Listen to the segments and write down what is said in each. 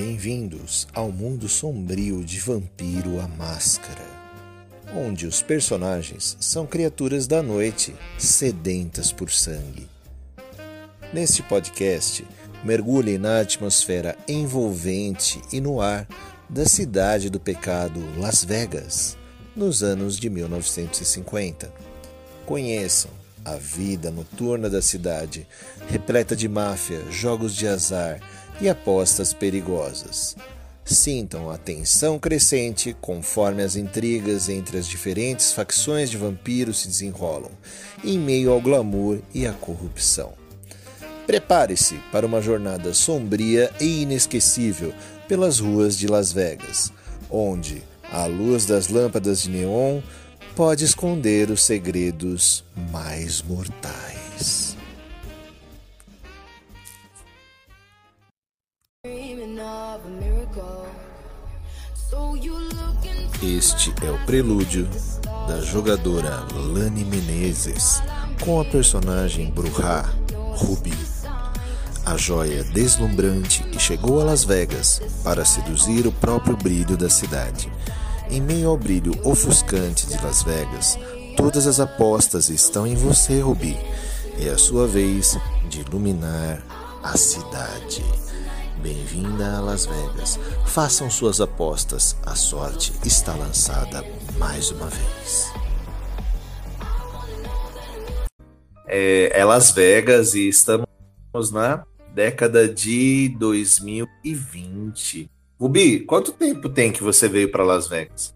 Bem-vindos ao mundo sombrio de Vampiro a Máscara, onde os personagens são criaturas da noite sedentas por sangue. Neste podcast, mergulhe na atmosfera envolvente e no ar da cidade do pecado Las Vegas, nos anos de 1950. Conheçam a vida noturna da cidade, repleta de máfia, jogos de azar e apostas perigosas. Sintam a tensão crescente conforme as intrigas entre as diferentes facções de vampiros se desenrolam, em meio ao glamour e à corrupção. Prepare-se para uma jornada sombria e inesquecível pelas ruas de Las Vegas, onde a luz das lâmpadas de neon pode esconder os segredos mais mortais. Este é o prelúdio da jogadora Lani Menezes com a personagem Bruhá Ruby, a joia deslumbrante que chegou a Las Vegas para seduzir o próprio brilho da cidade. Em meio ao brilho ofuscante de Las Vegas, todas as apostas estão em você, Ruby. É a sua vez de iluminar a cidade. Bem-vinda a Las Vegas. Façam suas apostas. A sorte está lançada mais uma vez. É, é Las Vegas e estamos na década de 2020. Rubi, quanto tempo tem que você veio para Las Vegas?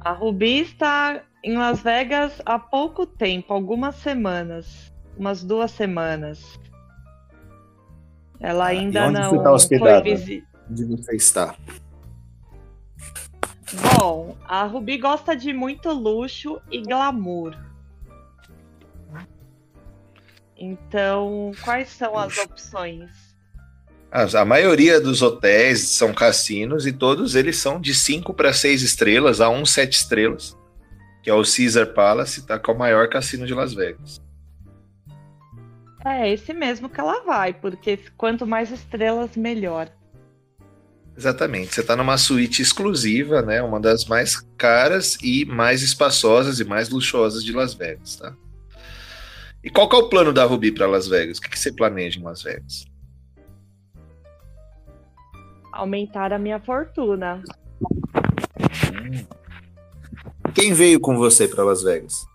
A Rubi está em Las Vegas há pouco tempo, algumas semanas, umas duas semanas. Ela ainda onde não você está hospedada? Visi... Onde você está? Bom, a Rubi gosta de muito luxo e glamour. Então, quais são as opções? A maioria dos hotéis são cassinos e todos eles são de 5 para 6 estrelas, a 1 7 estrelas, que é o Caesar Palace, tá, que é o maior cassino de Las Vegas. É esse mesmo que ela vai, porque quanto mais estrelas, melhor. Exatamente. Você está numa suíte exclusiva, né? Uma das mais caras e mais espaçosas e mais luxuosas de Las Vegas, tá? E qual é o plano da Ruby para Las Vegas? O que, que você planeja em Las Vegas? Aumentar a minha fortuna. Hum. Quem veio com você para Las Vegas?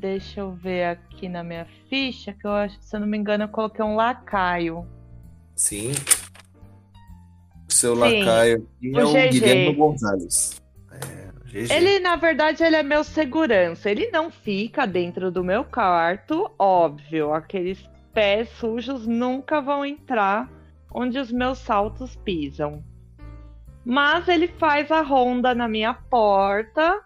Deixa eu ver aqui na minha ficha, que eu acho, se eu não me engano, eu coloquei um lacaio. Sim. O seu Sim. lacaio aqui é o, o Guilherme Gonzalez. É, ele, na verdade, ele é meu segurança. Ele não fica dentro do meu quarto, óbvio. Aqueles pés sujos nunca vão entrar onde os meus saltos pisam. Mas ele faz a ronda na minha porta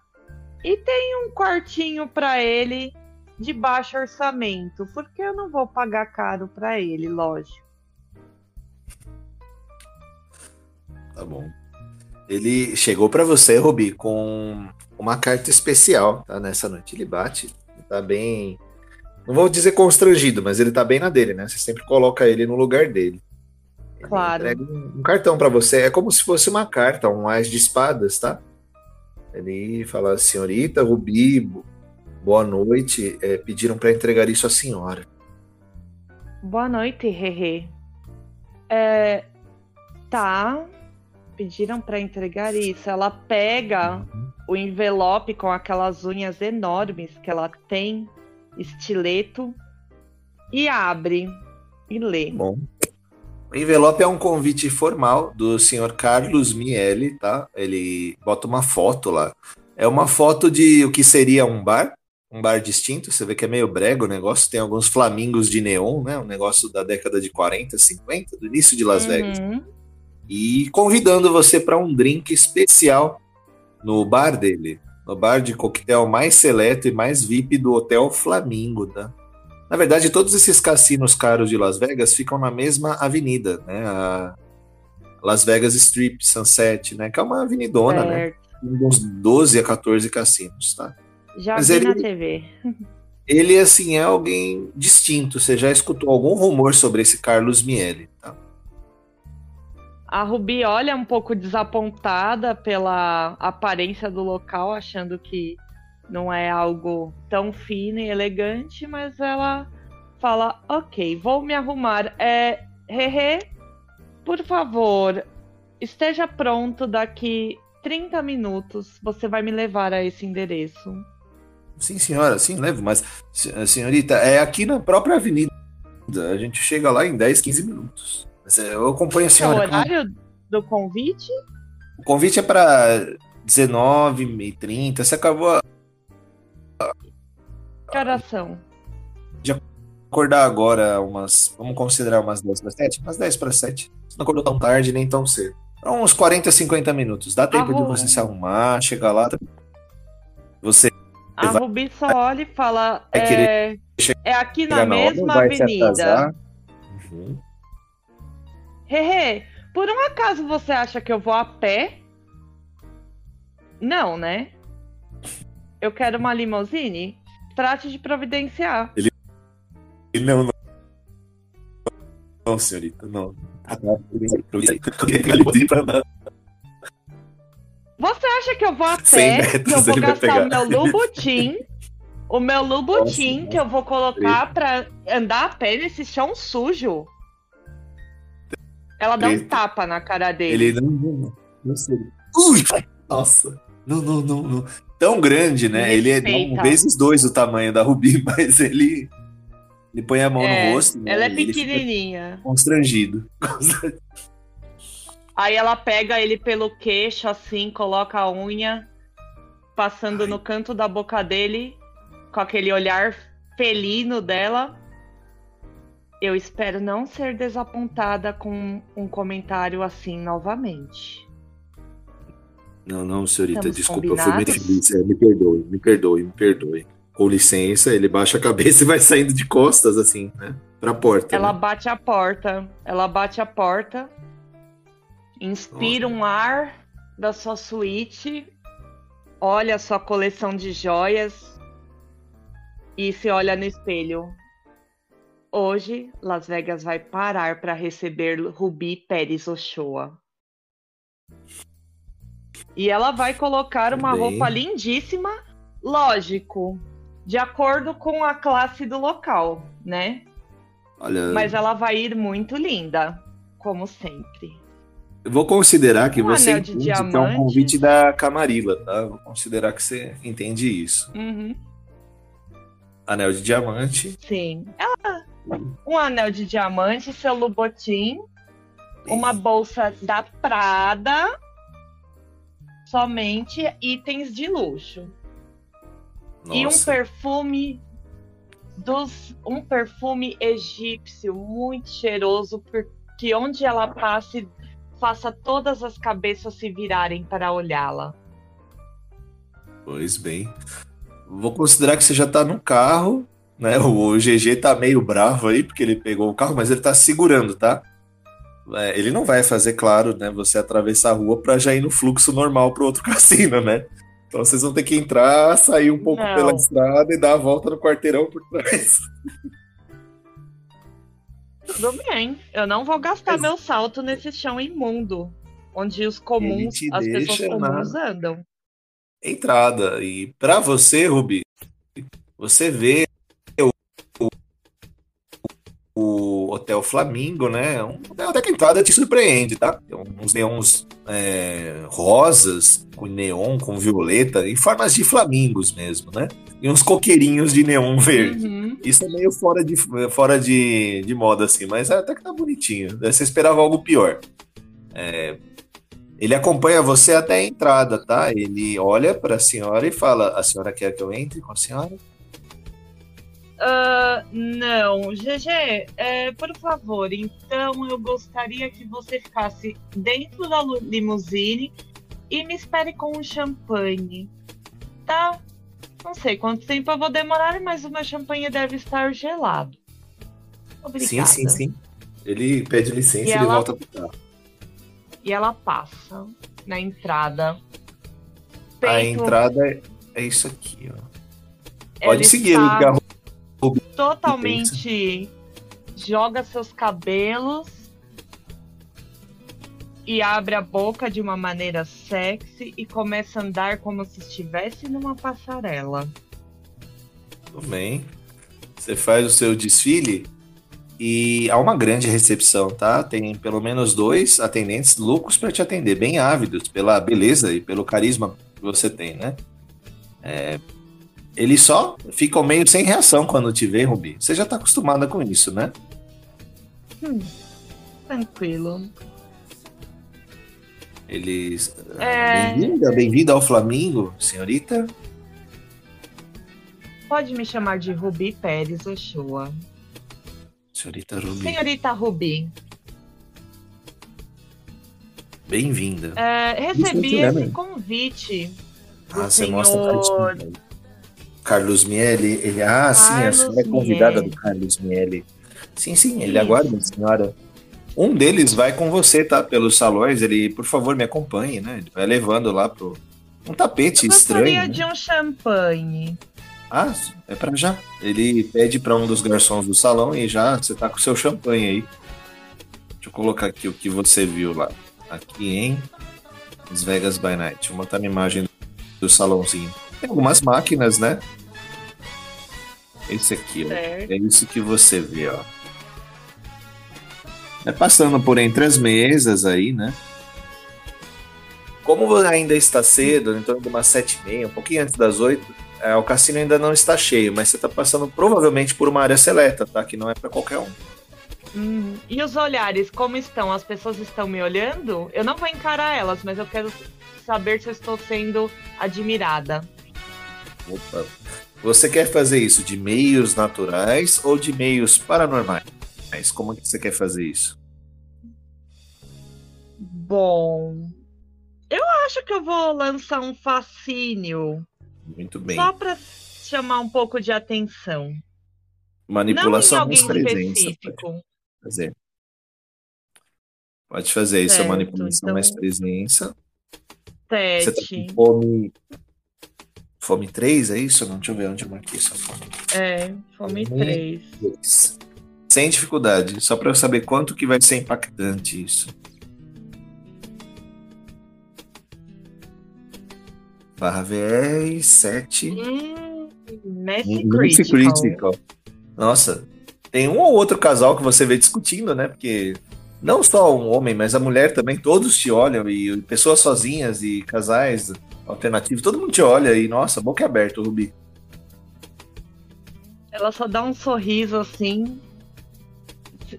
e tem um quartinho para ele de baixo orçamento, porque eu não vou pagar caro para ele, lógico. Tá bom. Ele chegou para você, Rubi, com uma carta especial, tá? Nessa noite ele bate, tá bem, não vou dizer constrangido, mas ele tá bem na dele, né? Você sempre coloca ele no lugar dele. Ele claro. um, um cartão para você, é como se fosse uma carta, um as de espadas, tá? Ele fala, senhorita Rubi, boa noite. É, pediram para entregar isso à senhora. Boa noite, Hehe. É, tá. Pediram para entregar isso. Ela pega uhum. o envelope com aquelas unhas enormes que ela tem, estileto, e abre e lê. Bom. O envelope é um convite formal do senhor Carlos Miele, tá? Ele bota uma foto lá. É uma foto de o que seria um bar, um bar distinto. Você vê que é meio brega o negócio. Tem alguns flamingos de neon, né? Um negócio da década de 40, 50, do início de Las Vegas. Uhum. E convidando você para um drink especial no bar dele. No bar de coquetel mais seleto e mais VIP do Hotel Flamingo, tá? Na verdade, todos esses cassinos caros de Las Vegas ficam na mesma avenida, né? A Las Vegas Strip, Sunset, né? Que é uma avenidona, né? certo. né? Uns 12 a 14 cassinos, tá? Já Mas vi ele... na TV. ele assim é alguém distinto. Você já escutou algum rumor sobre esse Carlos Miele? Tá? A Ruby olha um pouco desapontada pela aparência do local, achando que não é algo tão fino e elegante, mas ela fala: Ok, vou me arrumar. É, Hehe, por favor, esteja pronto daqui 30 minutos. Você vai me levar a esse endereço. Sim, senhora, sim, levo, mas, senhorita, é aqui na própria avenida. A gente chega lá em 10, 15 minutos. É, eu acompanho a senhora. É o horário do convite? O convite é para 19h30. Você acabou. Que horas são? De acordar agora, umas. Vamos considerar umas 10 para 7? Umas 10 para 7. Você não acordou tão tarde nem tão cedo. Então, uns 40, 50 minutos. Dá tempo de você se arrumar, chegar lá. Você. A vai... Rubi só olha e fala. É, é aqui na mesma avenida. Uhum. Hehe, por um acaso você acha que eu vou a pé? Não, né? Eu quero uma limousine. Trate de providenciar. Ele. Não, não. Não, senhorita, não. Você acha que eu vou a pé? que eu vou gastar o meu Lubutin? O meu Lubutin Nossa, que eu vou colocar pra andar a pé nesse chão sujo? Ela dá um tapa na cara dele. Ele não. Não, não sei. Ui! Nossa! Não, não, não, não. Tão grande, né? Ele é um vezes dois o tamanho da Rubi, mas ele. Ele põe a mão é, no rosto. Né? Ela é pequenininha. Constrangido. Aí ela pega ele pelo queixo, assim, coloca a unha, passando Ai. no canto da boca dele, com aquele olhar felino dela. Eu espero não ser desapontada com um comentário assim novamente. Não, não, senhorita, Estamos desculpa, combinados? eu fui muito feliz. É, me perdoe, me perdoe, me perdoe. Com licença, ele baixa a cabeça e vai saindo de costas, assim, né? Pra porta. Ela né? bate a porta. Ela bate a porta. Inspira Nossa. um ar da sua suíte. Olha a sua coleção de joias. E se olha no espelho. Hoje, Las Vegas vai parar para receber Ruby Pérez Ochoa. E ela vai colocar uma Bem... roupa lindíssima, lógico, de acordo com a classe do local, né? Olha... Mas ela vai ir muito linda, como sempre. Eu vou considerar que um você entende que é um convite da Camarilla, tá? Vou considerar que você entende isso. Uhum. Anel de diamante. Sim. Ela um anel de diamante, seu Lubotim, uma bolsa da Prada, somente itens de luxo. Nossa. E um perfume dos um perfume egípcio muito cheiroso, porque onde ela passe, faça todas as cabeças se virarem para olhá-la. Pois bem. Vou considerar que você já está no carro né? O GG tá meio bravo aí, porque ele pegou o carro, mas ele tá segurando, tá? É, ele não vai fazer, claro, né? Você atravessar a rua para já ir no fluxo normal pro outro cassino, né? Então vocês vão ter que entrar, sair um pouco não. pela estrada e dar a volta no quarteirão por trás. Tudo bem. Eu não vou gastar mas... meu salto nesse chão imundo, onde os comuns, as pessoas comuns na... andam. Entrada. E para você, Rubi, você vê o Hotel Flamingo, né? Um hotel até que a entrada te surpreende, tá? Tem uns neons é, rosas, com neon, com violeta, em formas de flamingos mesmo, né? E uns coqueirinhos de neon verde. Uhum. Isso é meio fora de, fora de, de moda, assim, mas até que tá bonitinho. Você esperava algo pior. É, ele acompanha você até a entrada, tá? Ele olha para a senhora e fala: A senhora quer que eu entre com a senhora? Uh, não, GG, é, por favor, então eu gostaria que você ficasse dentro da limusine e me espere com um champanhe, tá? Não sei quanto tempo eu vou demorar, mas o meu champanhe deve estar gelado. Obrigada. Sim, sim, sim. Ele pede licença e, e ela... ele volta pro carro. E ela passa na entrada. A entrada é, isso aqui, ó. Pode seguir, está... ele totalmente joga seus cabelos e abre a boca de uma maneira sexy e começa a andar como se estivesse numa passarela. Tudo bem. Você faz o seu desfile e há uma grande recepção, tá? Tem pelo menos dois atendentes loucos para te atender, bem ávidos pela beleza e pelo carisma que você tem, né? É... Eles só ficam meio sem reação quando te vê, Rubi. Você já tá acostumada com isso, né? Hum, tranquilo. Eles. É... Bem-vinda, bem-vinda ao Flamengo, senhorita. Pode me chamar de Rubi Pérez Ochoa. Senhorita Rubi. Senhorita Rubi. Bem-vinda. É, recebi esse convite. Ah, você senhor... Carlos Miele. Ele, ah, Carlos sim, a senhora é convidada Miele. do Carlos Miele. Sim, sim, ele aguarda a senhora. Um deles vai com você, tá? Pelos salões. Ele, por favor, me acompanhe, né? Ele vai levando lá pro. Um tapete Eu estranho. Eu gostaria de um champanhe. Ah, é para já. Ele pede para um dos garçons do salão e já você tá com o seu champanhe aí. Deixa eu colocar aqui o que você viu lá. Aqui em Las Vegas by Night. Vou botar a imagem do salãozinho. Tem algumas máquinas, né? Esse aqui, ó. É isso que você vê, ó. É passando por entre as mesas aí, né? Como ainda está cedo, em torno de umas sete e meia, um pouquinho antes das oito, é, o cassino ainda não está cheio, mas você está passando provavelmente por uma área seleta, tá? Que não é para qualquer um. Hum, e os olhares, como estão? As pessoas estão me olhando? Eu não vou encarar elas, mas eu quero saber se eu estou sendo admirada. Opa. Você quer fazer isso de meios naturais ou de meios paranormais? Como que você quer fazer isso? Bom, eu acho que eu vou lançar um fascínio muito bem. Só para chamar um pouco de atenção. Manipulação Não mais presença. Pode fazer. Pode fazer isso, certo, manipulação então... mais presença. Você tá com fome. Fome 3, é isso? Não, deixa eu ver onde eu marquei essa fome. É, fome 3. Sem dificuldade, só para eu saber quanto que vai ser impactante isso. barra VR 7. Hum, Messi Critical. Critical. Nossa, tem um ou outro casal que você vê discutindo, né? Porque não só um homem, mas a mulher também, todos te olham, e pessoas sozinhas e casais alternativos, todo mundo te olha e, nossa, boca aberta, Rubi. Ela só dá um sorriso assim,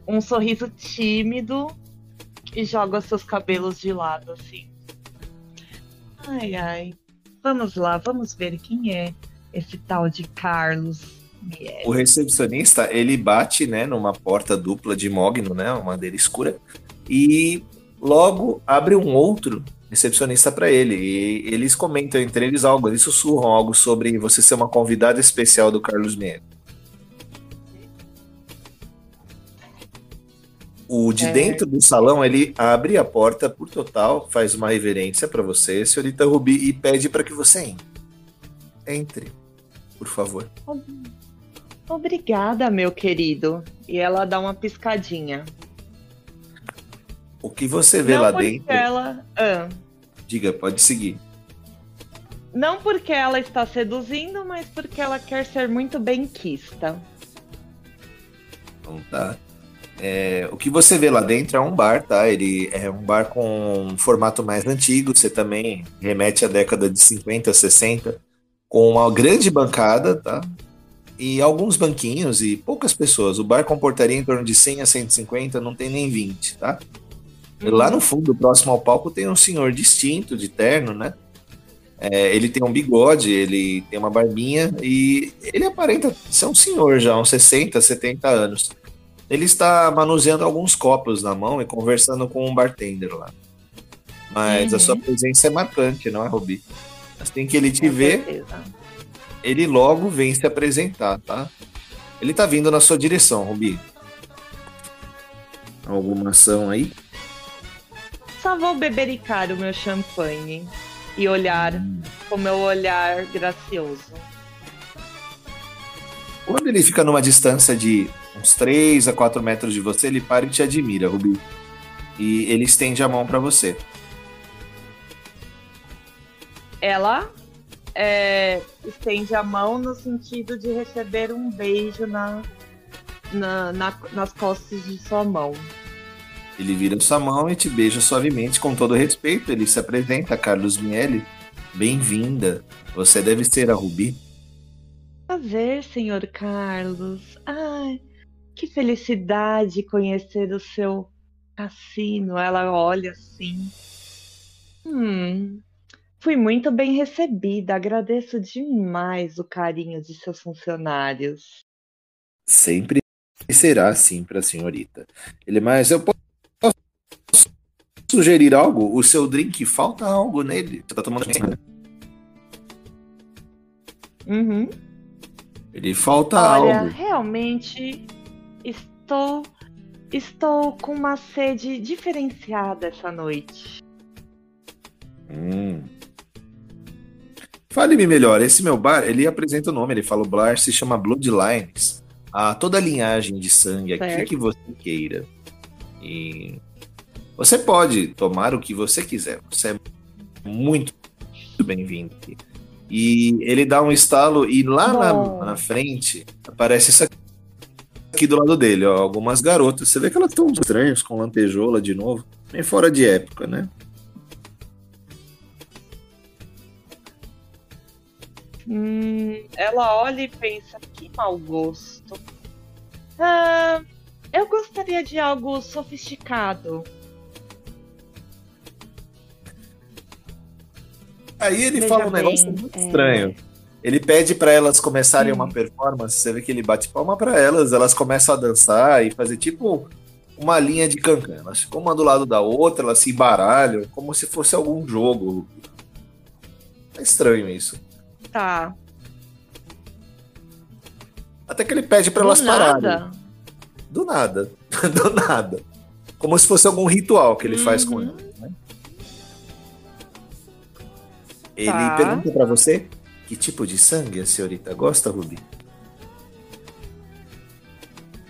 um sorriso tímido e joga seus cabelos de lado, assim. Ai, ai. Vamos lá, vamos ver quem é esse tal de Carlos. O recepcionista, ele bate, né, numa porta dupla de mogno, né, uma madeira escura, e logo abre um outro recepcionista para ele. E eles comentam entre eles algo, eles sussurram algo sobre você ser uma convidada especial do Carlos Miele. O de é. dentro do salão, ele abre a porta por total, faz uma reverência para você, senhorita Rubi, e pede para que você entre. Entre, por favor. Obrigada, meu querido. E ela dá uma piscadinha. O que você vê Não lá dentro? Ela... Ah. Diga, pode seguir. Não porque ela está seduzindo, mas porque ela quer ser muito bem quista. Então tá. É, o que você vê lá dentro é um bar, tá? Ele é um bar com um formato mais antigo, você também remete à década de 50, 60, com uma grande bancada, tá? E alguns banquinhos e poucas pessoas. O bar comportaria em torno de 100 a 150, não tem nem 20, tá? Uhum. Lá no fundo, próximo ao palco, tem um senhor distinto, de terno, né? É, ele tem um bigode, ele tem uma barbinha e ele aparenta ser um senhor já, uns 60, 70 anos. Ele está manuseando alguns copos na mão e conversando com um bartender lá. Mas uhum. a sua presença é marcante, não é, Rubi? Assim que ele te vê, ele logo vem se apresentar, tá? Ele tá vindo na sua direção, Rubi. Alguma ação aí? Só vou bebericar o meu champanhe e olhar hum. com meu olhar gracioso. Quando ele fica numa distância de uns 3 a 4 metros de você, ele para e te admira, Rubi. E ele estende a mão para você. Ela é, estende a mão no sentido de receber um beijo na, na, na, nas costas de sua mão. Ele vira sua mão e te beija suavemente, com todo respeito. Ele se apresenta, Carlos Miele. Bem-vinda. Você deve ser a Rubi. Prazer, senhor Carlos. Ai, que felicidade conhecer o seu cassino. Ela olha assim. Hum, fui muito bem recebida. Agradeço demais o carinho de seus funcionários. Sempre será assim para a senhorita. Ele, mas eu posso sugerir algo? O seu drink falta algo nele. Você tá tomando Uhum. Ele falta Olha, algo. realmente estou estou com uma sede diferenciada essa noite. Hum. Fale-me melhor, esse meu bar, ele apresenta o nome, ele fala o bar se chama Bloodlines. A toda a linhagem de sangue, aquilo Certo. que você queira. E você pode tomar o que você quiser. Você é muito bem-vindo aqui. E ele dá um estalo e lá na, na frente aparece isso aqui do lado dele, ó, algumas garotas. Você vê que elas estão estranhas com lantejola de novo, bem fora de época, né? Hum, ela olha e pensa, que mau gosto. Ah, eu gostaria de algo sofisticado. Aí ele Veja fala um bem, negócio muito é, estranho. Ele pede pra elas começarem Hum. uma performance, você vê que ele bate palma pra elas, elas começam a dançar e fazer tipo uma linha de cancan. Elas ficam uma do lado da outra, elas se embaralham, como se fosse algum jogo. É estranho isso. Tá. Até que ele pede pra Do elas pararem. nada. Do nada. Do nada. Como se fosse algum ritual que ele faz com Uhum. elas. Ele Tá. pergunta pra você que tipo de sangue a senhorita gosta, Ruby?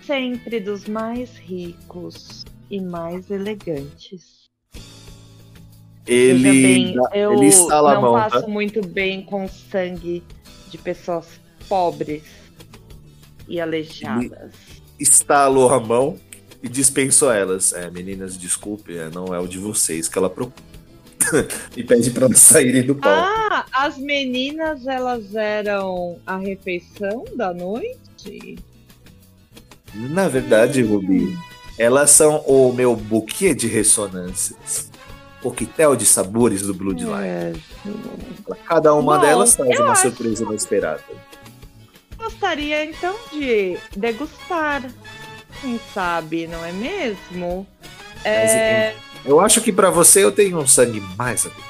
Sempre dos mais ricos e mais elegantes. Ele, bem, dá- eu ele estala a não mão, faço tá? muito bem com sangue de pessoas pobres e aleijadas. Estalou a mão e dispensou elas. É, meninas, desculpe, é, não é o de vocês que ela procura. e pede pra elas saírem do palco. Ah, as meninas elas eram a refeição da noite? Na verdade, Ruby, elas são o meu buquê de ressonâncias. Coquetel de sabores do Bloodline. É, Cada uma Bom, delas traz uma acho- surpresa inesperada. gostaria então de degustar. Quem sabe, não é mesmo? É, Eu acho que pra você eu tenho um sangue mais adequado.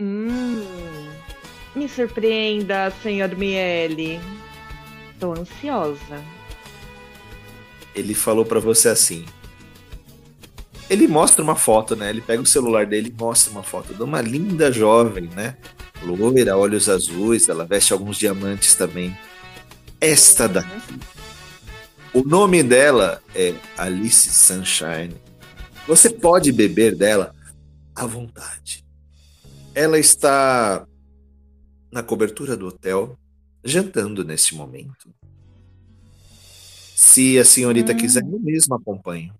hum, me surpreenda, senhor Miele. Estou ansiosa. Ele falou pra você assim. Ele mostra uma foto, né? Ele pega o celular dele e mostra uma foto de uma linda jovem, né? Loira, olhos azuis, ela veste alguns diamantes também. Esta daqui. O nome dela é Alice Sunshine. Você pode beber dela à vontade. Ela está na cobertura do hotel, jantando neste momento. Se a senhorita Hum. quiser, eu mesmo acompanho.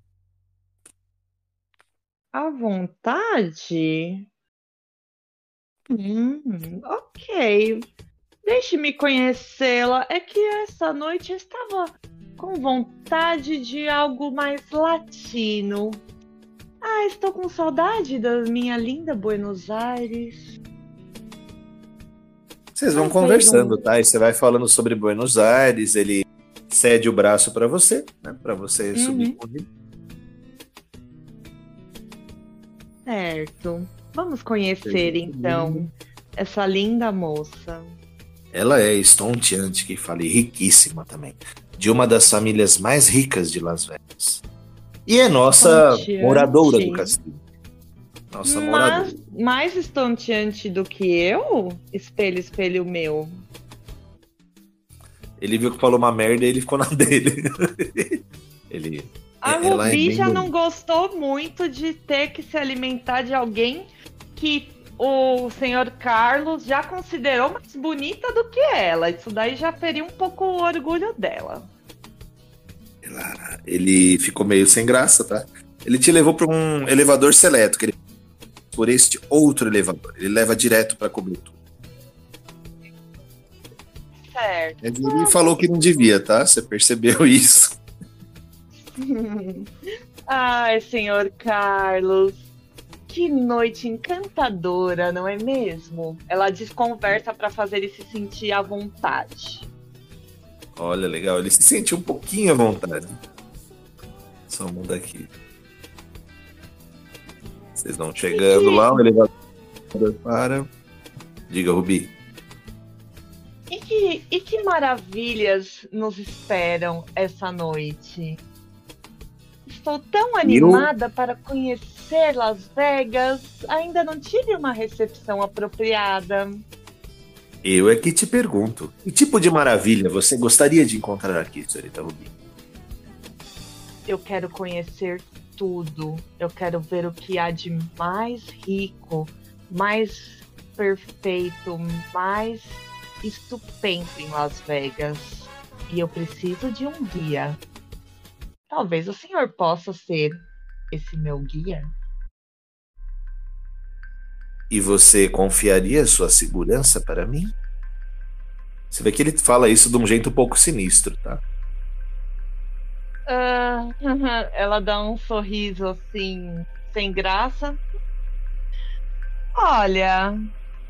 À vontade? Hum, ok. Deixe-me conhecê-la. É que essa noite eu estava com vontade de algo mais latino. Ah, estou com saudade da minha linda Buenos Aires. Vocês vão Ai, conversando, tá? E você vai falando sobre Buenos Aires, ele cede o braço pra você, né? Pra você Uhum. subir com ele. Certo. Vamos conhecer então essa linda moça. Ela é estonteante, que fale, riquíssima também. De uma das famílias mais ricas de Las Vegas. E é nossa Estonteante. moradora do castelo. Nossa moradora. Mas mais estonteante do que eu? Espelho, espelho meu. Ele viu que falou uma merda e ele ficou na dele. ele. A Rubi é já não gostou muito de ter que se alimentar de alguém que o senhor Carlos já considerou mais bonita do que ela. Isso daí já feriu um pouco o orgulho dela. Ela, ele ficou meio sem graça, tá? Ele te levou para um elevador seleto, que ele por este outro elevador. Ele leva direto para cobrir tudo. Certo. Ele falou que não devia, tá? Você percebeu isso? Ai, senhor Carlos. Que noite encantadora, não é mesmo? Ela desconversa para fazer ele se sentir à vontade. Olha, legal. Ele se sente um pouquinho à vontade. Só mudar aqui. Vocês vão chegando lá, o elevador para. Diga, Rubi. E que, e que maravilhas nos esperam essa noite? Estou tão animada Eu... para conhecer Las Vegas. Ainda não tive uma recepção apropriada. Eu é que te pergunto: que tipo de maravilha você gostaria de encontrar aqui, senhorita Rubi? Eu quero conhecer tudo. Eu quero ver o que há de mais rico, mais perfeito, mais estupendo em Las Vegas. E eu preciso de um guia. Talvez o senhor possa ser esse meu guia. E você confiaria sua segurança para mim? Você vê que ele fala isso de um jeito um pouco sinistro, tá? Uh, ela dá um sorriso assim, sem graça. Olha,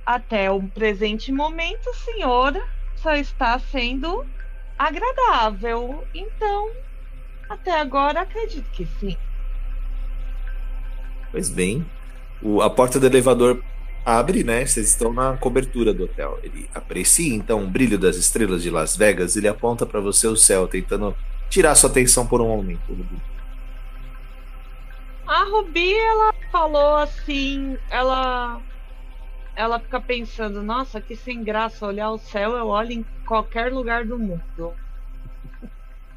até o presente momento, senhora, só está sendo agradável. Então, até agora, acredito que sim. Pois bem, o, a porta do elevador abre, né? Vocês estão na cobertura do hotel. Ele aprecia então o brilho das estrelas de Las Vegas. Ele aponta para você o céu, tentando tirar sua atenção por um momento, Rubi? A Rubi, ela falou assim, ela ela fica pensando, nossa, que sem graça olhar o céu, eu olho em qualquer lugar do mundo.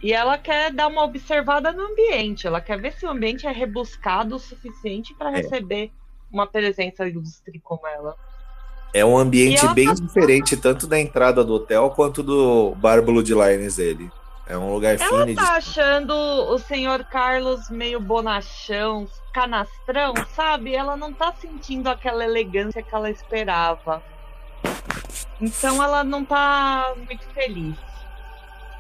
E ela quer dar uma observada no ambiente, ela quer ver se o ambiente é rebuscado o suficiente para é. Uma presença ilustre como ela. É um ambiente bem tá... diferente, tanto da entrada do hotel quanto do bárbaro de Lines dele. É um lugar fino. Ela tá de... achando o senhor Carlos meio bonachão, canastrão, sabe? Ela não tá sentindo aquela elegância que ela esperava. Então ela não tá muito feliz.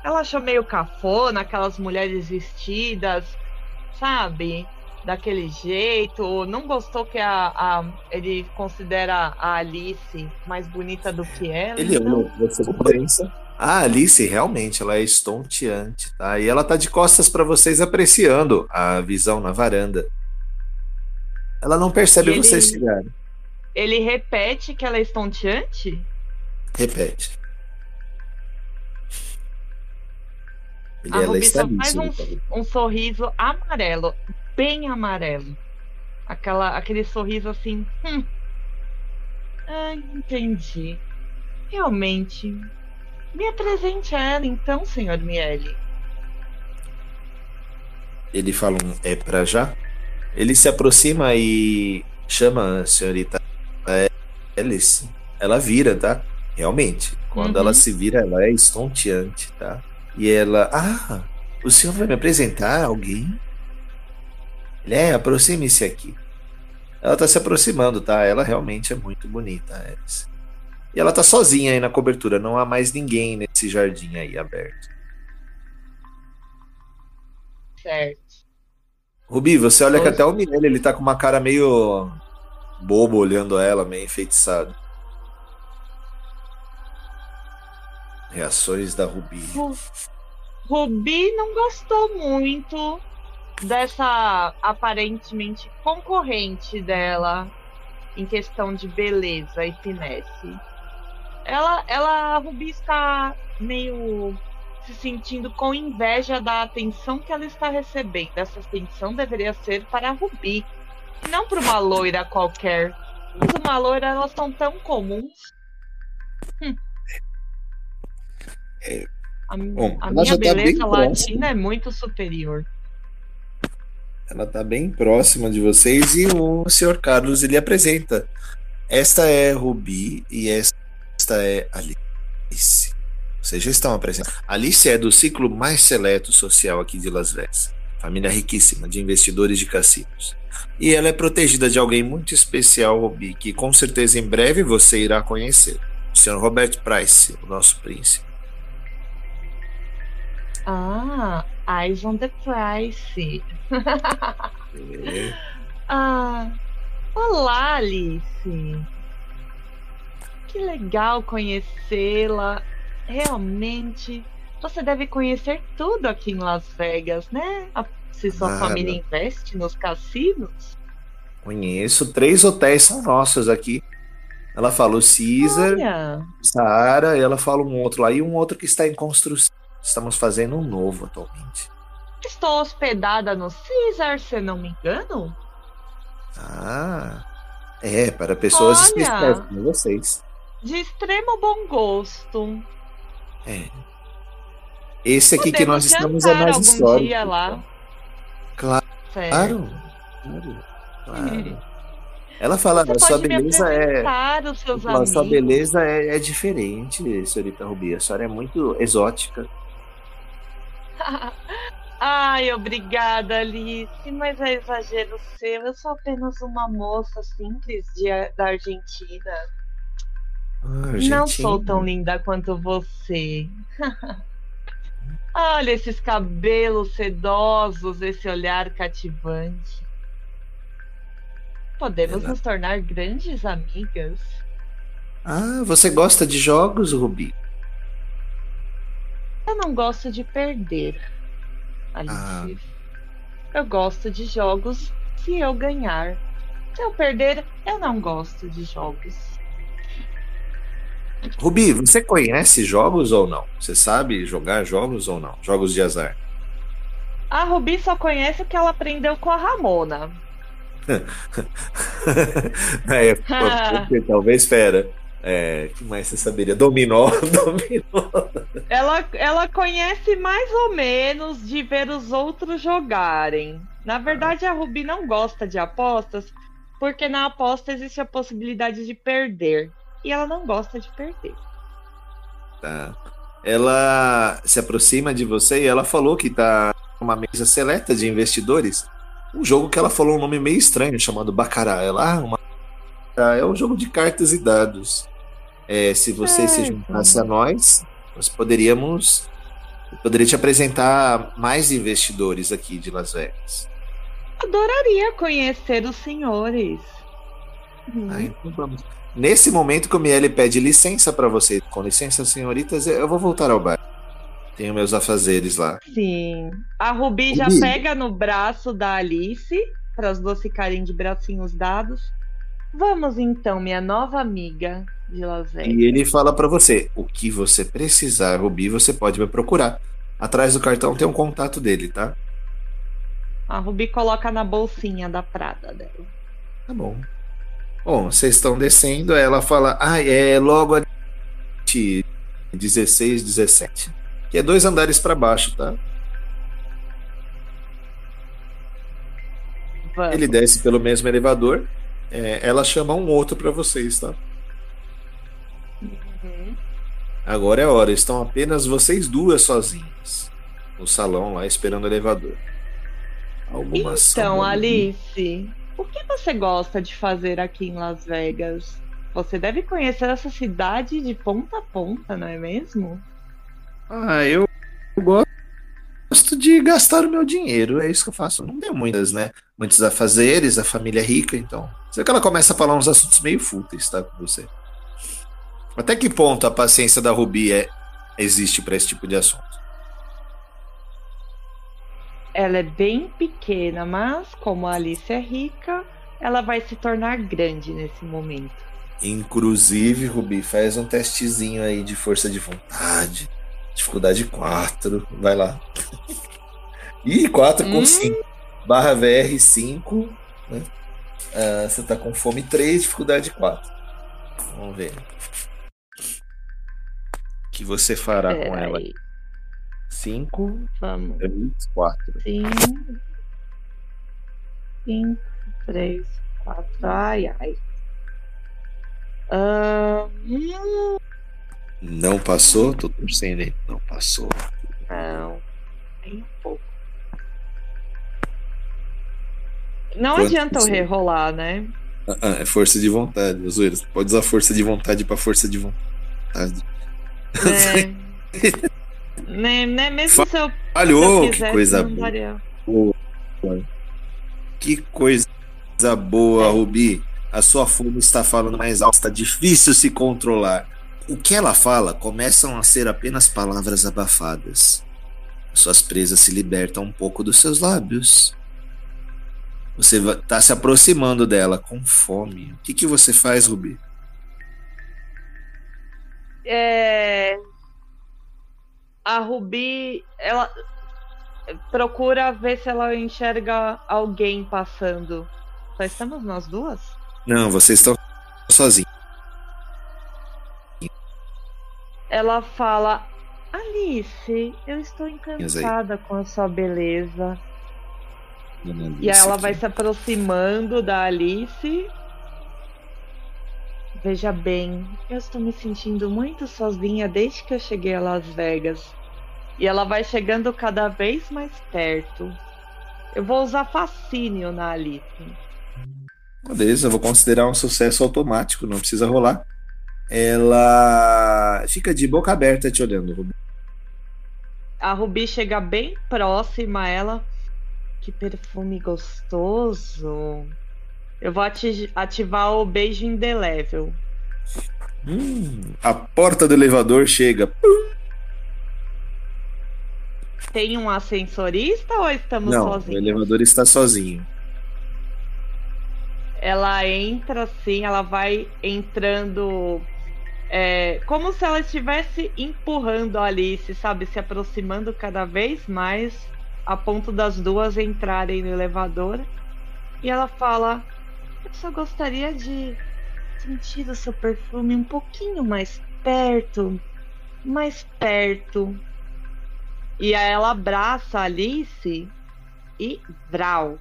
Ela achou meio cafona, aquelas mulheres vestidas, sabe? Daquele jeito. Não gostou que a, a ele considera a Alice mais bonita do que ela. Ele então... olhou você pensa a Alice realmente ela é estonteante, tá? E ela tá de costas para vocês apreciando a visão na varanda. Ela não percebe ele, vocês chegarem. Ele repete que ela é estonteante? Repete. Ele, a Ruby só faz um, um, sorriso amarelo, bem amarelo. Aquela, aquele sorriso assim. Hum. Ah, entendi. Realmente, me apresente a ela então, senhor Miele. Ele fala um é pra já? Ele se aproxima e chama a senhorita Alice. Ela vira, tá? Realmente. Quando uhum. ela se vira, ela é estonteante, tá? E ela, ah, o senhor vai me apresentar alguém? Ele é, aproxime-se aqui. Ela tá se aproximando, tá? Ela realmente é muito bonita, Alice. E ela tá sozinha aí na cobertura, não há mais ninguém nesse jardim aí aberto. Certo. Rubi, você olha que até o Minelli, ele tá com uma cara meio bobo olhando ela, meio enfeitiçado. Reações da Rubi. Rubi não gostou muito dessa aparentemente concorrente dela em questão de beleza e finesse ela, ela, a Ruby está meio se sentindo com inveja da atenção que ela está recebendo. Essa atenção deveria ser para a Ruby, não para uma loira qualquer. Mas uma loira, elas são tão comuns. Hum. É, A, Bom, a minha tá beleza tá latina é muito superior. Ela está bem próxima de vocês e o senhor Carlos ele apresenta. Esta é Rubi e esta é Alice. Vocês já estão apresentando. Alice é do ciclo mais seleto social aqui de Las Vegas. Família riquíssima de investidores de cassinos. E ela é protegida de alguém muito especial, Rubi, que com certeza em breve você irá conhecer. O senhor Robert Price, o nosso príncipe. Ah, Eyes on the Price. é. ah, olá, Alice. Que legal conhecê-la. Realmente, você deve conhecer tudo aqui em Las Vegas, né? Se sua família investe nos cassinos. Conheço. Três hotéis são nossos aqui. Ela fala o Caesar, Sara, e ela fala um outro lá, e um outro que está em construção. Estamos fazendo um novo atualmente. Estou hospedada no Caesar, se não me engano. Ah, é, para pessoas Olha, especiais como vocês. De extremo bom gosto. É. Esse aqui Podemos que nós estamos é mais histórico. Dia lá. Claro. Claro. claro. Ela fala, a sua beleza é. A sua beleza é, é diferente, senhorita Rubi. A senhora é muito exótica. Ai, obrigada, Alice, mas é exagero seu. Eu sou apenas uma moça simples de, da Argentina. Ah, Não sou tão linda quanto você. Olha esses cabelos sedosos, esse olhar cativante. Podemos nos tornar grandes amigas. Ah, você gosta de jogos, Rubi? Eu não gosto de perder, Alice. Ah. Eu gosto de jogos se eu ganhar. Se eu perder, eu não gosto de jogos. Rubi, você conhece jogos ou não? Você sabe jogar jogos ou não? Jogos de azar. A Rubi só conhece o que ela aprendeu com a Ramona. é, talvez, fera. É, que mais você saberia? Dominó, dominó. Ela, ela conhece mais ou menos de ver os outros jogarem. Na verdade, a Ruby não gosta de apostas, porque na aposta existe a possibilidade de perder. E ela não gosta de perder. Tá. Ela se aproxima de você e ela falou que tá uma mesa seleta de investidores. Um jogo que ela falou um nome meio estranho, chamado Bacará. Ela, ah, uma... é um jogo de cartas e dados. É, se você se juntasse a nós, nós poderíamos. Eu poderia te apresentar mais investidores aqui de Las Vegas. Adoraria conhecer os senhores. Uhum. Ah, então vamos. Nesse momento que o Miele pede licença para você, com licença, senhoritas, eu vou voltar ao bar. Tenho meus afazeres lá. Sim. A Rubi, Rubi. já pega no braço da Alice, para as duas ficarem de bracinhos dados. Vamos então, minha nova amiga de Las Vegas. E ele fala para você: o que você precisar, Rubi, você pode me procurar. Atrás do cartão tem um contato dele, tá? A Rubi coloca na bolsinha da Prada dela. Tá bom. Bom, vocês estão descendo, ela fala: ah, é logo a 16, 17. Que é dois andares para baixo, tá? Vamos. Ele desce pelo mesmo elevador. É, ela chama um outro para vocês, tá? Agora é a hora, estão apenas vocês duas sozinhas no salão lá esperando o elevador. Alguma então, Alice, o que você gosta de fazer aqui em Las Vegas? Você deve conhecer essa cidade de ponta a ponta, não é mesmo? Ah, eu gosto de gastar o meu dinheiro, é isso que eu faço. Não tenho muitas, né? Muitos afazeres, a família é rica, então. Sei que ela começa a falar uns assuntos meio fúteis, tá? Com você. Até que ponto a paciência da Rubi é, existe para esse tipo de assunto? Ela é bem pequena, mas como a Alice é rica, ela vai se tornar grande nesse momento. Inclusive, Rubi, faz um testezinho aí de força de vontade. Dificuldade 4. Vai lá. Ih, 4 hum. com 5. Barra VR 5. Né? Ah, você tá com fome 3, dificuldade 4. Vamos ver que você fará com ela? Cinco. Vamos. Três, quatro. Cinco. Cinco, três, quatro. Ai, ai. Uh, Não passou? Tô torcendo aí. Não passou. Não. Nem um pouco. Não Quanto adianta eu rerolar, né? Ah, ah, é força de vontade. Você pode usar força de vontade pra força de vontade. É. né, né, mesmo se eu, Falhou! Que coisa boa. Que coisa boa, Rubi. A sua fome está falando mais alto, está difícil se controlar. O que ela fala começam a ser apenas palavras abafadas. Suas presas se libertam um pouco dos seus lábios. Você está se aproximando dela com fome. O que, que você faz, Rubi? É, a Rubi, ela procura ver se ela enxerga alguém passando. Só estamos nós duas? Não, vocês estão sozinhos. Ela fala: Alice, eu estou encantada com a sua beleza. E aí ela vai se aproximando da Alice. Veja bem, eu estou me sentindo muito sozinha desde que eu cheguei a Las Vegas. E ela vai chegando cada vez mais perto. Eu vou usar fascínio na Alice. Beleza, eu vou considerar um sucesso automático, não precisa rolar. Ela fica de boca aberta te olhando, Rubi. A Rubi chega bem próxima a ela. Que perfume gostoso. Eu vou ati- ativar o beijo indelével. Hum, a porta do elevador chega. Tem um ascensorista ou estamos Não, o sozinhos? elevador está sozinho. Ela entra assim, ela vai entrando. é, como se ela estivesse empurrando a Alice, sabe? Se aproximando cada vez mais, a ponto das duas entrarem no elevador. E ela fala: Eu só gostaria de sentir o seu perfume um pouquinho mais perto. Mais perto. E aí ela abraça a Alice e Vral.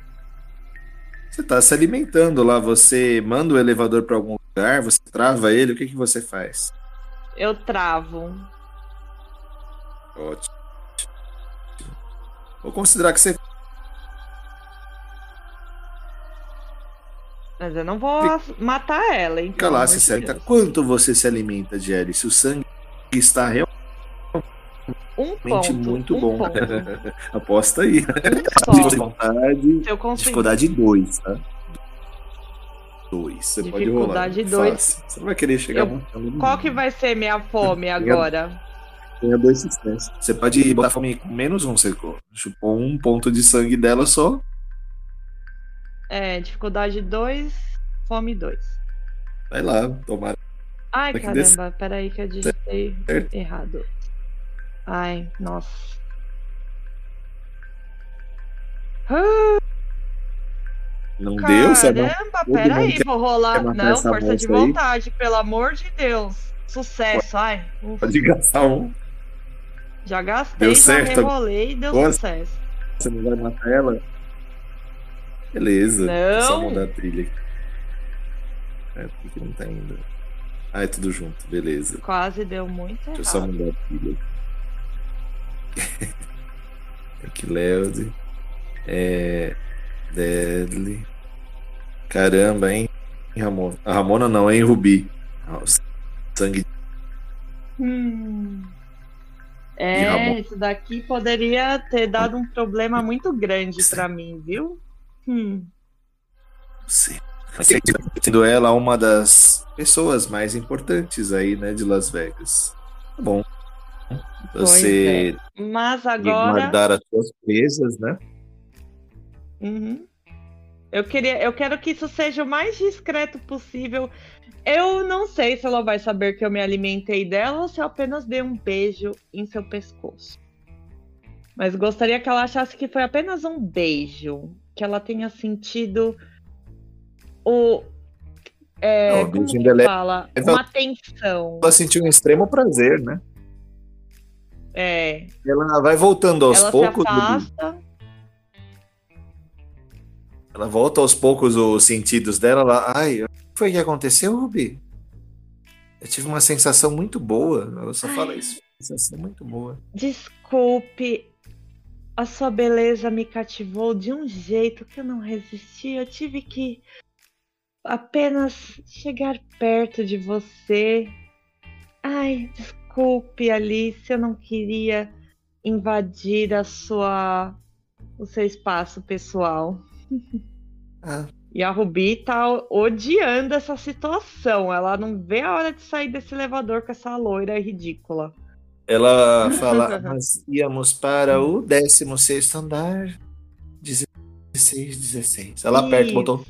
Você está se alimentando lá, você manda o elevador para algum lugar, você trava ele, o que, que você faz? Eu travo. Ótimo. Vou considerar que você Mas eu não vou matar ela, fica lá, amor se de certa. Deus. Quanto você se alimenta, Jerry? Se o sangue está realmente Um ponto. muito um bom. Ponto. Aposta aí. Um De vontade. Se eu conseguir. Dificuldade 2, tá? 2. Você pode rolar. Dificuldade dois. Fácil. Você não vai querer chegar Eu- montando. Qual que vai ser minha fome agora? Ganha dois sucessos. Você pode botar fome com menos um, você chupou um ponto de sangue dela só. É, dificuldade 2, fome 2. Vai lá, tomara. Ai, Vai caramba, peraí que eu digitei Certo. errado. Ai, nossa. Ah, Não deu? Não Caramba, todo peraí, mundo quer- vou rolar. Não, força de moça aí? vontade, pelo amor de Deus. Sucesso, ai. ufa. pode gastar um. Já gastei, Deu já certo. rerolei e deu Boa. sucesso. Você não vai matar ela? Beleza. Não. Deixa eu só mudar a trilha aqui. É, por que não tá indo? Ah, é tudo junto, beleza. Quase deu muito Deixa eu só errado. mudar a trilha aqui. Aqui, Leod. É. Deadly. Caramba, hein? Ramona. A Ramona não, hein, Rubi? Ah, Sangue Hum. É, isso daqui poderia ter dado um problema muito grande pra mim, viu? Hum. Sendo ela uma das pessoas mais importantes aí, né, de Las Vegas. Tá bom. Você Mas tem que agora. guardar as suas presas, né? Uhum. Eu queria, eu quero que isso seja o mais discreto possível. Eu não sei se ela vai saber que eu me alimentei dela ou se eu apenas dei um beijo em seu pescoço. Mas gostaria que ela achasse que foi apenas um beijo, que ela tenha sentido o é, Não, como que fala? leva- Uma tensão. Ela sentiu um extremo prazer, né? É. Ela vai voltando aos ela poucos. Se afasta. Ela volta aos poucos os sentidos dela. Ela, Ai, o que foi que aconteceu, Ruby? Eu tive uma sensação muito boa. Ela só fala isso. Sensação muito boa. Desculpe, a sua beleza me cativou de um jeito que eu não resisti. Eu tive que apenas chegar perto de você. Ai, desculpe, Alice, eu não queria invadir a sua o seu espaço pessoal. Ah. E a Ruby tá odiando essa situação. Ela não vê a hora de sair desse elevador com essa loira ridícula. Ela fala, nós íamos para o 16 andar. 16, 16. Ela aperta o botão.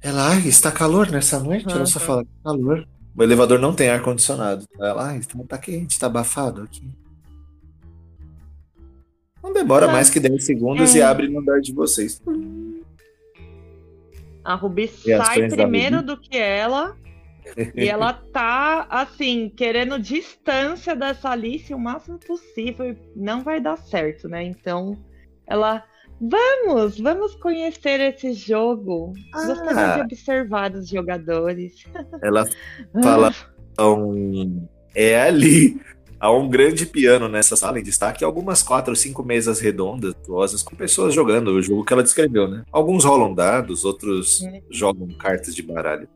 Ela, ai, está calor nessa noite? Ela só fala, calor. O elevador não tem ar-condicionado. Ela, ai, está quente, está abafado aqui. Não demora ah, mais que 10 segundos é. e abre no andar de vocês. A Ruby sai primeiro do que ela. E ela tá, assim, querendo distância dessa Alice o máximo possível. Não vai dar certo, né? Então, ela. Vamos, vamos conhecer esse jogo. Ah. Gostaria de observar os jogadores. Ela fala. um, é ali. Há um grande piano nessa sala em destaque algumas quatro ou cinco mesas redondas, rosas, com pessoas jogando o jogo que ela descreveu, né? Alguns rolam dados, outros é. jogam cartas de baralho.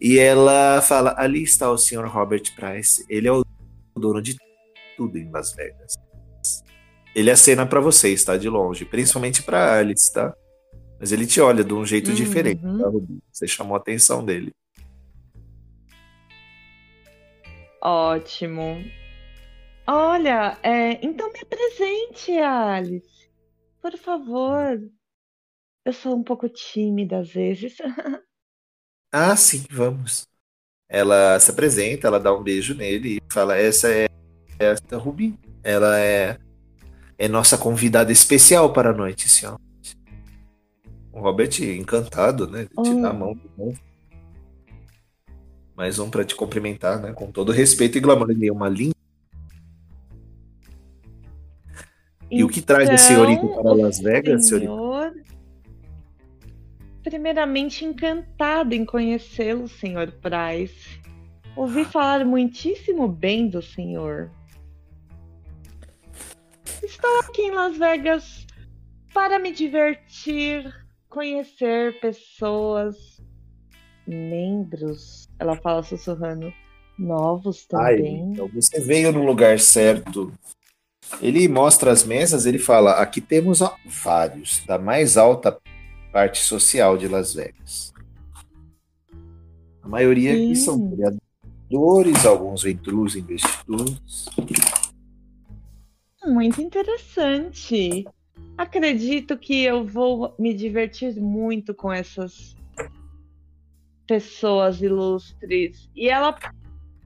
E ela fala: ali está o Sr. Robert Price. Ele é o dono de tudo em Las Vegas. Ele acena para vocês, tá? De longe, principalmente para Alice, tá? Mas ele te olha de um jeito uhum. diferente, tá, Ruby? Você chamou a atenção dele. Ótimo. Olha, é, então me apresente, Alice. Por favor. Eu sou um pouco tímida às vezes. ah, sim, vamos. Ela se apresenta, ela dá um beijo nele e fala: Essa é, é a Ruby. Ela é, é nossa convidada especial para a noite, senhor. O Robert, encantado, né? De te oh. dar a mão. Mais um para te cumprimentar, né? Com todo respeito e glamour. Ele é uma linda E o que traz a senhorita então, para Las Vegas, senhor... senhorita? Primeiramente, encantado em conhecê-lo, senhor Price. Ouvi falar muitíssimo bem do senhor. Estou aqui em Las Vegas para me divertir, conhecer pessoas, membros. Ela fala sussurrando, novos também. Ai, então você veio no lugar certo. Ele mostra as mesas, ele fala: aqui temos vários, da mais alta parte social de Las Vegas. A maioria aqui são vereadores, alguns venturos investidores. Muito interessante. Acredito que eu vou me divertir muito com essas pessoas ilustres. E ela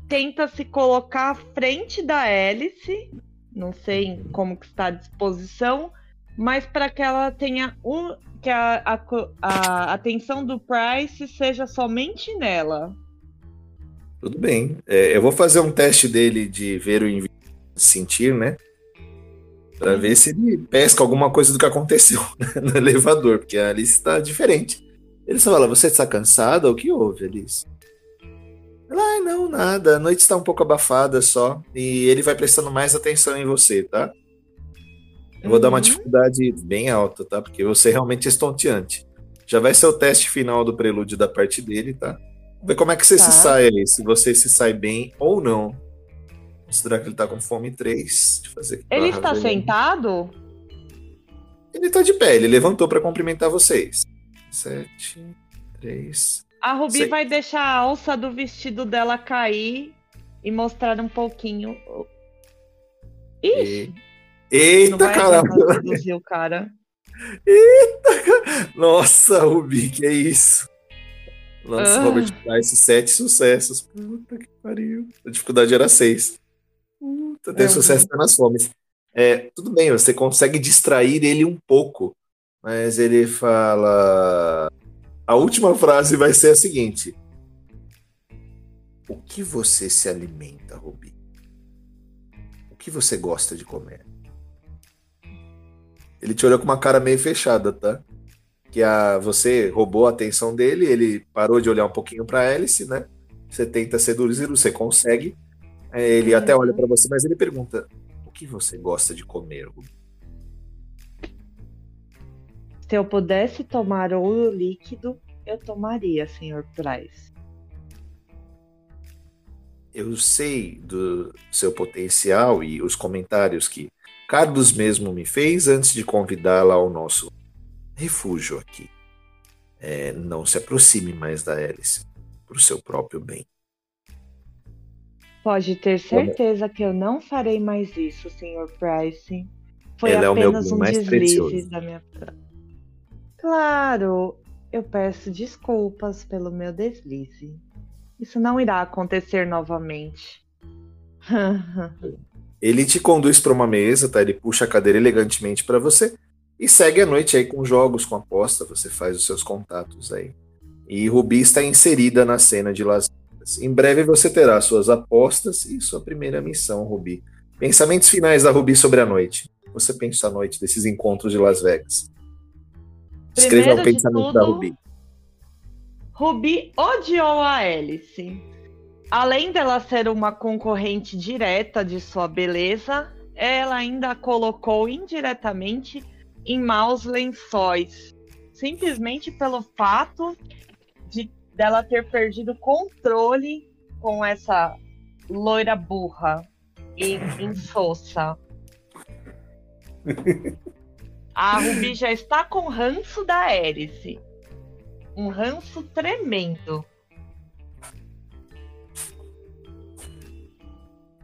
tenta se colocar à frente da hélice não sei como que está à disposição, mas para que ela tenha um, que a, a, a, atenção do Price seja somente nela. Tudo bem. É, eu vou fazer um teste dele de ver o sentir, né? Para ver se ele pesca alguma coisa do que aconteceu no elevador, porque a Alice está diferente. Ele só fala: Você está cansada? O que houve, Alice? Ela, ah, não, nada. A noite está um pouco abafada só. E ele vai prestando mais atenção em você, tá? Eu vou uhum. dar uma uhum. dificuldade bem alta, tá? Porque você realmente é estonteante. Já vai ser o teste final do prelúdio da parte dele, tá? Vamos ver como é que você tá. se sai aí. Se você se sai bem ou não. Considerar que ele tá com fome 3. ele está sentado? Ele tá de pé, ele levantou para cumprimentar vocês. 7, 3, a Ruby Sei. vai deixar a alça do vestido dela cair e mostrar um pouquinho. Ixi! Eita, caramba! o cara. Eita! Nossa, Ruby, que é isso? Nossa, ah. Robert Price, sete sucessos. Puta que pariu. A dificuldade era seis. Puta, tem é, sucesso nas fomes. É, tudo bem, você consegue distrair ele um pouco, mas ele fala. A última frase vai ser a seguinte: O que você se alimenta, Rubi? que você gosta de comer? Ele te olhou com uma cara meio fechada, tá? Que a, você roubou a atenção dele, ele parou de olhar um pouquinho para Alice, né? Você tenta seduzir, você consegue. Ele uhum. até olha para você, mas ele pergunta: O que você gosta de comer? Se eu pudesse tomar ouro líquido, eu tomaria, Sr. Price. Eu sei do seu potencial e os comentários que Carlos mesmo me fez antes de convidá-la ao nosso refúgio aqui. É, não se aproxime mais da Alice, por seu próprio bem. Pode ter certeza que eu não farei mais isso, Sr. Price. Foi Ela apenas é um deslize precioso. da minha. Claro, eu peço desculpas pelo meu deslize. Isso não irá acontecer novamente. Ele te conduz para uma mesa, tá? Ele puxa a cadeira elegantemente para você e segue a noite aí com jogos, com aposta. Você faz os seus contatos aí. E Rubi está inserida na cena de Las Vegas. Em breve você terá suas apostas e sua primeira missão, Rubi. Pensamentos finais da Rubi sobre a noite. Você pensa a noite desses encontros de Las Vegas? Escreva o pensamento tudo, da Ruby. Ruby odiou a Alice. Além dela ser uma concorrente direta de sua beleza, ela ainda colocou indiretamente em maus lençóis, simplesmente pelo fato de dela ter perdido controle com essa loira burra e insossa. A Ruby já está com ranço da Erice. Um ranço tremendo.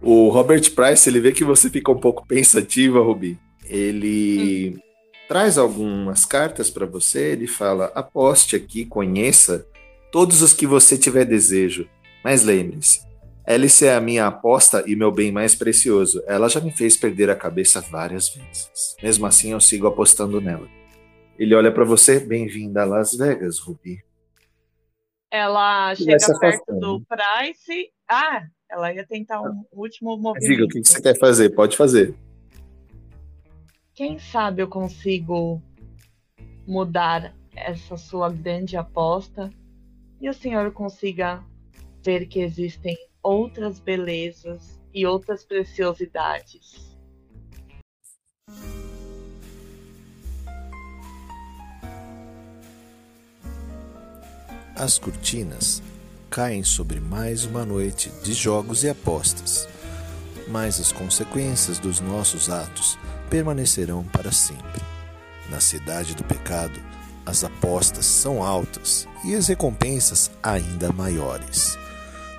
O Robert Price, ele vê que você fica um pouco pensativa, Ruby. Ele hum. traz algumas cartas para você, ele fala: aposte aqui, conheça todos os que você tiver desejo. Mas lembre-se, Alice é a minha aposta e meu bem mais precioso. Ela já me fez perder a cabeça várias vezes. Mesmo assim, eu sigo apostando nela. Ele olha para você, bem-vinda a Las Vegas, Ruby. Ela chega perto do Price. Ah, ela ia tentar um último movimento. Diga, o que você quer fazer? Pode fazer. Quem sabe eu consigo mudar essa sua grande aposta e o senhor consiga ver que existem outras belezas e outras preciosidades. As cortinas caem sobre mais uma noite de jogos e apostas, mas as consequências dos nossos atos permanecerão para sempre. Na cidade do pecado, as apostas são altas e as recompensas ainda maiores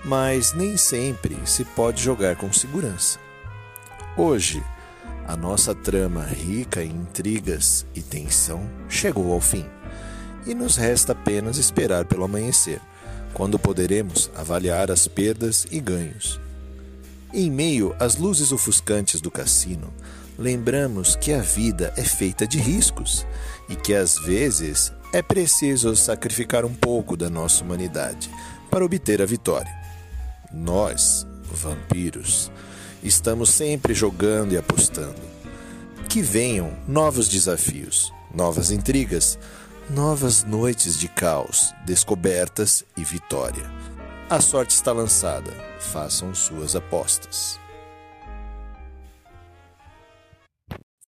mas nem sempre se pode jogar com segurança. Hoje, a nossa trama rica em intrigas e tensão chegou ao fim, e nos resta apenas esperar pelo amanhecer, quando poderemos avaliar as perdas e ganhos. Em meio às luzes ofuscantes do cassino, lembramos que a vida é feita de riscos e que às vezes é preciso sacrificar um pouco da nossa humanidade para obter a vitória. Nós, vampiros, estamos sempre jogando e apostando. Que venham novos desafios, novas intrigas, novas noites de caos, descobertas e vitória. A sorte está lançada, façam suas apostas.